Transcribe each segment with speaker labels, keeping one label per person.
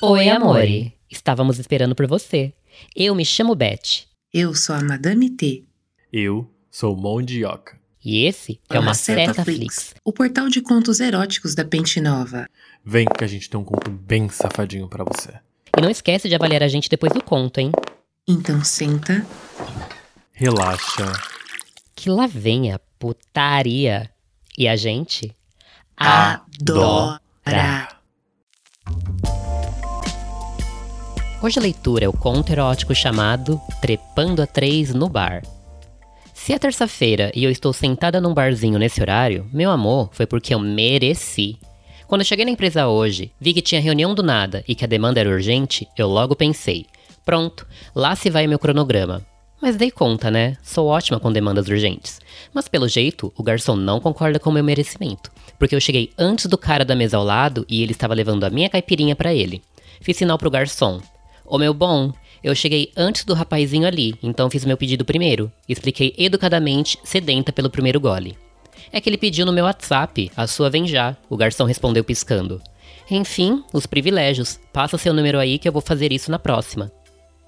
Speaker 1: Oi, amore. Estávamos esperando por você. Eu me chamo Beth.
Speaker 2: Eu sou a Madame T.
Speaker 3: Eu sou Mondioca.
Speaker 1: E esse é uma Seta Flix.
Speaker 2: o portal de contos eróticos da Pente Nova.
Speaker 3: Vem que a gente tem um conto bem safadinho pra você.
Speaker 1: E não esquece de avaliar a gente depois do conto, hein?
Speaker 2: Então senta.
Speaker 3: Relaxa.
Speaker 1: Que lá vem a putaria. E a gente
Speaker 2: Adora.
Speaker 1: Hoje a leitura é o conto erótico chamado Trepando a Três no Bar. Se é terça-feira e eu estou sentada num barzinho nesse horário, meu amor, foi porque eu mereci. Quando eu cheguei na empresa hoje, vi que tinha reunião do nada e que a demanda era urgente, eu logo pensei: pronto, lá se vai meu cronograma. Mas dei conta, né? Sou ótima com demandas urgentes. Mas pelo jeito, o garçom não concorda com o meu merecimento. Porque eu cheguei antes do cara da mesa ao lado e ele estava levando a minha caipirinha para ele. Fiz sinal pro garçom. Ô meu bom, eu cheguei antes do rapazinho ali, então fiz meu pedido primeiro. Expliquei educadamente, sedenta pelo primeiro gole. É que ele pediu no meu WhatsApp, a sua vem já, o garçom respondeu piscando. Enfim, os privilégios. Passa seu número aí que eu vou fazer isso na próxima.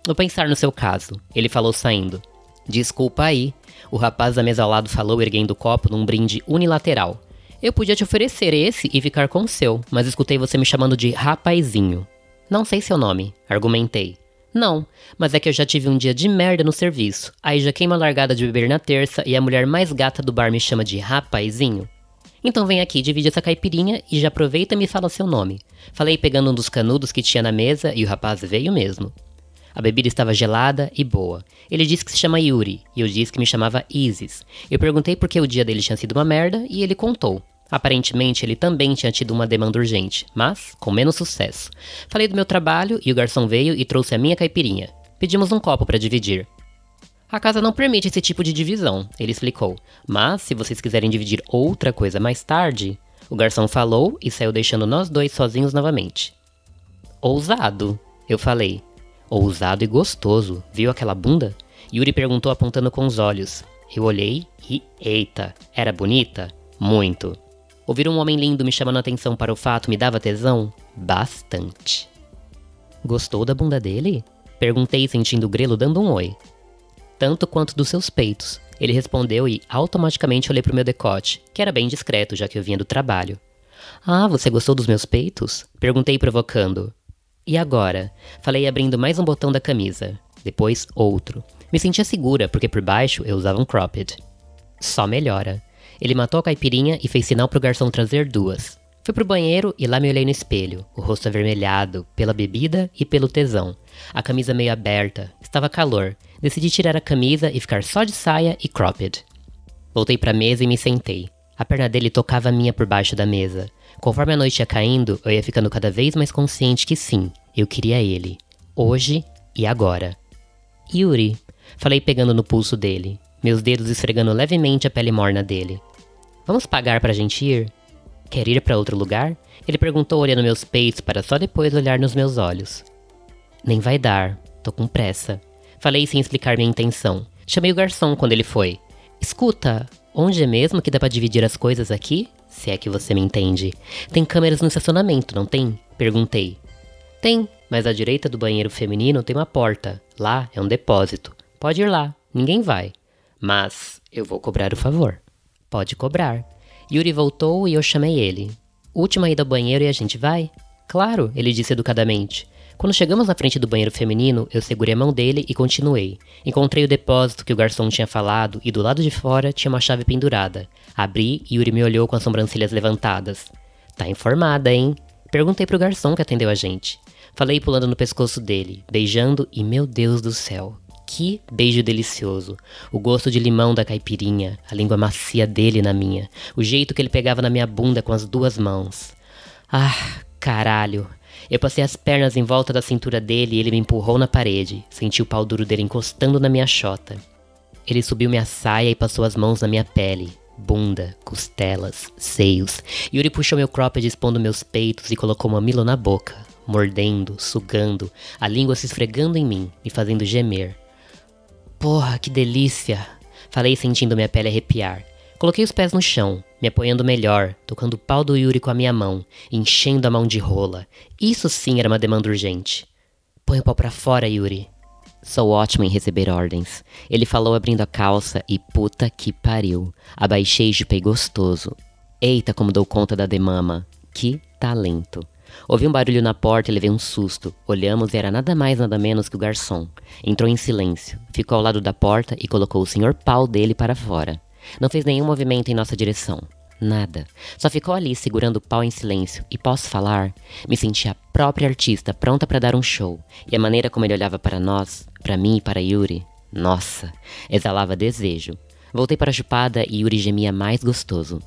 Speaker 1: Vou pensar no seu caso, ele falou saindo. Desculpa aí, o rapaz da mesa ao lado falou erguendo o copo num brinde unilateral. Eu podia te oferecer esse e ficar com o seu, mas escutei você me chamando de rapazinho. Não sei seu nome, argumentei. Não, mas é que eu já tive um dia de merda no serviço. Aí já queima a largada de beber na terça e a mulher mais gata do bar me chama de rapazinho. Então vem aqui, divide essa caipirinha e já aproveita e me fala seu nome. Falei pegando um dos canudos que tinha na mesa e o rapaz veio mesmo. A bebida estava gelada e boa. Ele disse que se chama Yuri e eu disse que me chamava Isis. Eu perguntei por que o dia dele tinha sido uma merda e ele contou. Aparentemente, ele também tinha tido uma demanda urgente, mas com menos sucesso. Falei do meu trabalho e o garçom veio e trouxe a minha caipirinha. Pedimos um copo para dividir. A casa não permite esse tipo de divisão, ele explicou. Mas se vocês quiserem dividir outra coisa mais tarde, o garçom falou e saiu deixando nós dois sozinhos novamente. Ousado, eu falei. Ousado e gostoso, viu aquela bunda? Yuri perguntou apontando com os olhos. Eu olhei e, eita, era bonita? Muito. Ouvir um homem lindo me chamando a atenção para o fato me dava tesão? Bastante. Gostou da bunda dele? Perguntei sentindo o grelo dando um oi. Tanto quanto dos seus peitos. Ele respondeu e automaticamente olhei para o meu decote, que era bem discreto já que eu vinha do trabalho. Ah, você gostou dos meus peitos? Perguntei provocando. E agora? Falei abrindo mais um botão da camisa. Depois outro. Me sentia segura, porque por baixo eu usava um cropped. Só melhora. Ele matou a caipirinha e fez sinal pro garçom trazer duas. Fui pro banheiro e lá me olhei no espelho, o rosto avermelhado, pela bebida e pelo tesão. A camisa meio aberta, estava calor. Decidi tirar a camisa e ficar só de saia e cropped. Voltei pra mesa e me sentei. A perna dele tocava a minha por baixo da mesa. Conforme a noite ia caindo, eu ia ficando cada vez mais consciente que sim, eu queria ele. Hoje e agora. Yuri, falei pegando no pulso dele, meus dedos esfregando levemente a pele morna dele. Vamos pagar para a gente ir? Quer ir para outro lugar? Ele perguntou olhando meus peitos para só depois olhar nos meus olhos. Nem vai dar, tô com pressa. Falei sem explicar minha intenção. Chamei o garçom quando ele foi. Escuta, onde é mesmo que dá para dividir as coisas aqui? Se é que você me entende. Tem câmeras no estacionamento, não tem? Perguntei. Tem, mas à direita do banheiro feminino tem uma porta. Lá é um depósito. Pode ir lá, ninguém vai. Mas eu vou cobrar o favor. Pode cobrar. Yuri voltou e eu chamei ele. Última ida ao banheiro e a gente vai? Claro, ele disse educadamente. Quando chegamos na frente do banheiro feminino, eu segurei a mão dele e continuei. Encontrei o depósito que o garçom tinha falado e do lado de fora tinha uma chave pendurada. Abri e Yuri me olhou com as sobrancelhas levantadas. Tá informada, hein? Perguntei pro garçom que atendeu a gente. Falei pulando no pescoço dele, beijando e meu Deus do céu, que beijo delicioso. O gosto de limão da caipirinha, a língua macia dele na minha, o jeito que ele pegava na minha bunda com as duas mãos. Ah, caralho. Eu passei as pernas em volta da cintura dele e ele me empurrou na parede. Senti o pau duro dele encostando na minha chota. Ele subiu minha saia e passou as mãos na minha pele, bunda, costelas, seios. Yuri puxou meu cropped expondo meus peitos e colocou mamilo na boca, mordendo, sugando, a língua se esfregando em mim, me fazendo gemer. Porra, que delícia! Falei sentindo minha pele arrepiar. Coloquei os pés no chão, me apoiando melhor, tocando o pau do Yuri com a minha mão, enchendo a mão de rola. Isso sim era uma demanda urgente. Põe o pau pra fora, Yuri. Sou ótimo em receber ordens. Ele falou abrindo a calça e puta que pariu. Abaixei e chupei gostoso. Eita, como dou conta da demama. Que talento. Ouvi um barulho na porta e levei um susto. Olhamos e era nada mais nada menos que o garçom. Entrou em silêncio, ficou ao lado da porta e colocou o senhor pau dele para fora. Não fez nenhum movimento em nossa direção. Nada. Só ficou ali segurando o pau em silêncio. E posso falar? Me senti a própria artista pronta para dar um show. E a maneira como ele olhava para nós, para mim e para Yuri, nossa, exalava desejo. Voltei para a chupada e Yuri gemia mais gostoso.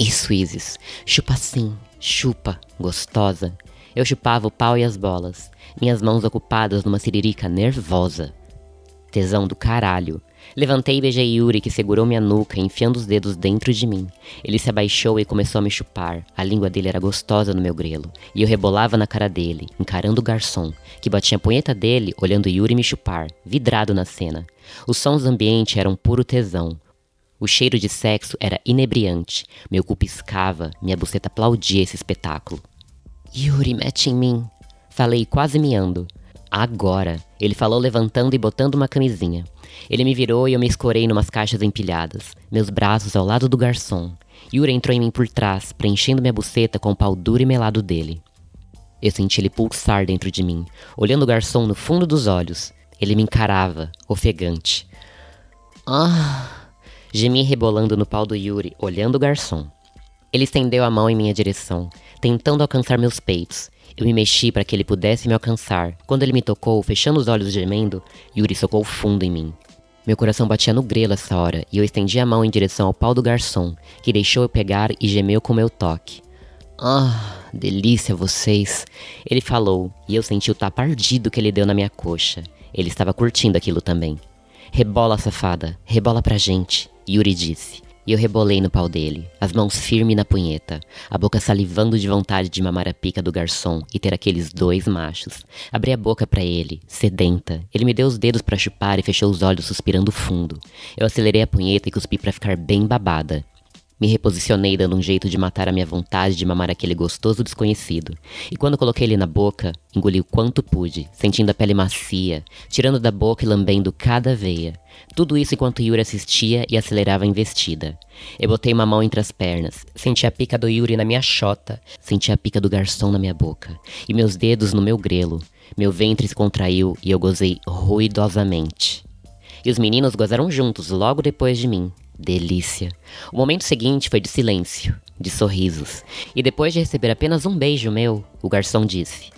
Speaker 1: Isso, Isis. Chupa sim. Chupa. Gostosa. Eu chupava o pau e as bolas. Minhas mãos ocupadas numa siririca nervosa. Tesão do caralho. Levantei e beijei Yuri, que segurou minha nuca, enfiando os dedos dentro de mim. Ele se abaixou e começou a me chupar. A língua dele era gostosa no meu grelo. E eu rebolava na cara dele, encarando o garçom, que batia a punheta dele, olhando Yuri me chupar, vidrado na cena. Os sons do ambiente eram puro tesão. O cheiro de sexo era inebriante. Meu cu piscava, minha buceta aplaudia esse espetáculo. Yuri, mete em mim. Falei quase miando. Agora, ele falou levantando e botando uma camisinha. Ele me virou e eu me escorei numas caixas empilhadas, meus braços ao lado do garçom. Yuri entrou em mim por trás, preenchendo minha buceta com o pau duro e melado dele. Eu senti ele pulsar dentro de mim, olhando o garçom no fundo dos olhos. Ele me encarava, ofegante. Ah! Gemi rebolando no pau do Yuri, olhando o garçom. Ele estendeu a mão em minha direção, tentando alcançar meus peitos. Eu me mexi para que ele pudesse me alcançar. Quando ele me tocou, fechando os olhos gemendo, Yuri socou fundo em mim. Meu coração batia no grelo essa hora, e eu estendi a mão em direção ao pau do garçom, que deixou eu pegar e gemeu com meu toque. Ah, delícia vocês! Ele falou, e eu senti o tapa ardido que ele deu na minha coxa. Ele estava curtindo aquilo também. Rebola, safada, rebola pra gente. Yuri disse. E eu rebolei no pau dele, as mãos firmes na punheta, a boca salivando de vontade de mamar a pica do garçom e ter aqueles dois machos. Abri a boca para ele, sedenta. Ele me deu os dedos para chupar e fechou os olhos suspirando fundo. Eu acelerei a punheta e cuspi para ficar bem babada. Me reposicionei dando um jeito de matar a minha vontade de mamar aquele gostoso desconhecido. E quando coloquei ele na boca, engoli o quanto pude, sentindo a pele macia, tirando da boca e lambendo cada veia. Tudo isso enquanto Yuri assistia e acelerava a investida. Eu botei uma mão entre as pernas, senti a pica do Yuri na minha chota, senti a pica do garçom na minha boca, e meus dedos no meu grelo. Meu ventre se contraiu e eu gozei ruidosamente. E os meninos gozaram juntos logo depois de mim. Delícia. O momento seguinte foi de silêncio, de sorrisos. E depois de receber apenas um beijo meu, o garçom disse: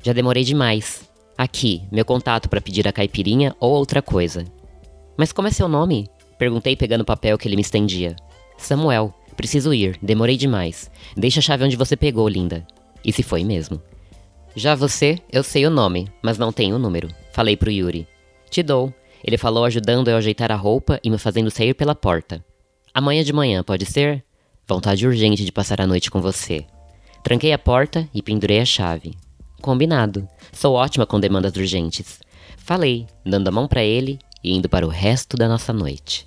Speaker 1: Já demorei demais. Aqui, meu contato para pedir a caipirinha ou outra coisa. Mas como é seu nome? Perguntei pegando o papel que ele me estendia. Samuel, preciso ir, demorei demais. Deixa a chave onde você pegou, linda. E se foi mesmo. Já você, eu sei o nome, mas não tenho o número. Falei pro Yuri. Te dou, ele falou ajudando eu a ajeitar a roupa e me fazendo sair pela porta. Amanhã de manhã, pode ser? Vontade urgente de passar a noite com você. Tranquei a porta e pendurei a chave. Combinado. Sou ótima com demandas urgentes. Falei, dando a mão para ele e indo para o resto da nossa noite.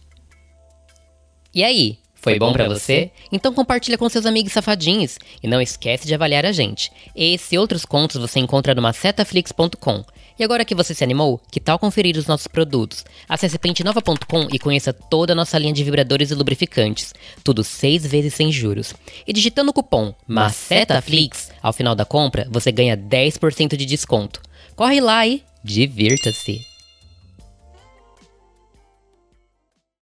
Speaker 1: E aí, foi, bom, para você? Então compartilha com seus amigos safadinhos e não esquece de avaliar a gente. Esse e outros contos você encontra no macetaflix.com. E agora que você se animou, que tal conferir os nossos produtos? Acesse pentenova.com e conheça toda a nossa linha de vibradores e lubrificantes. Tudo seis vezes sem juros. E digitando o cupom MACETAFLIX, ao final da compra, você ganha 10% de desconto. Corre lá e divirta-se!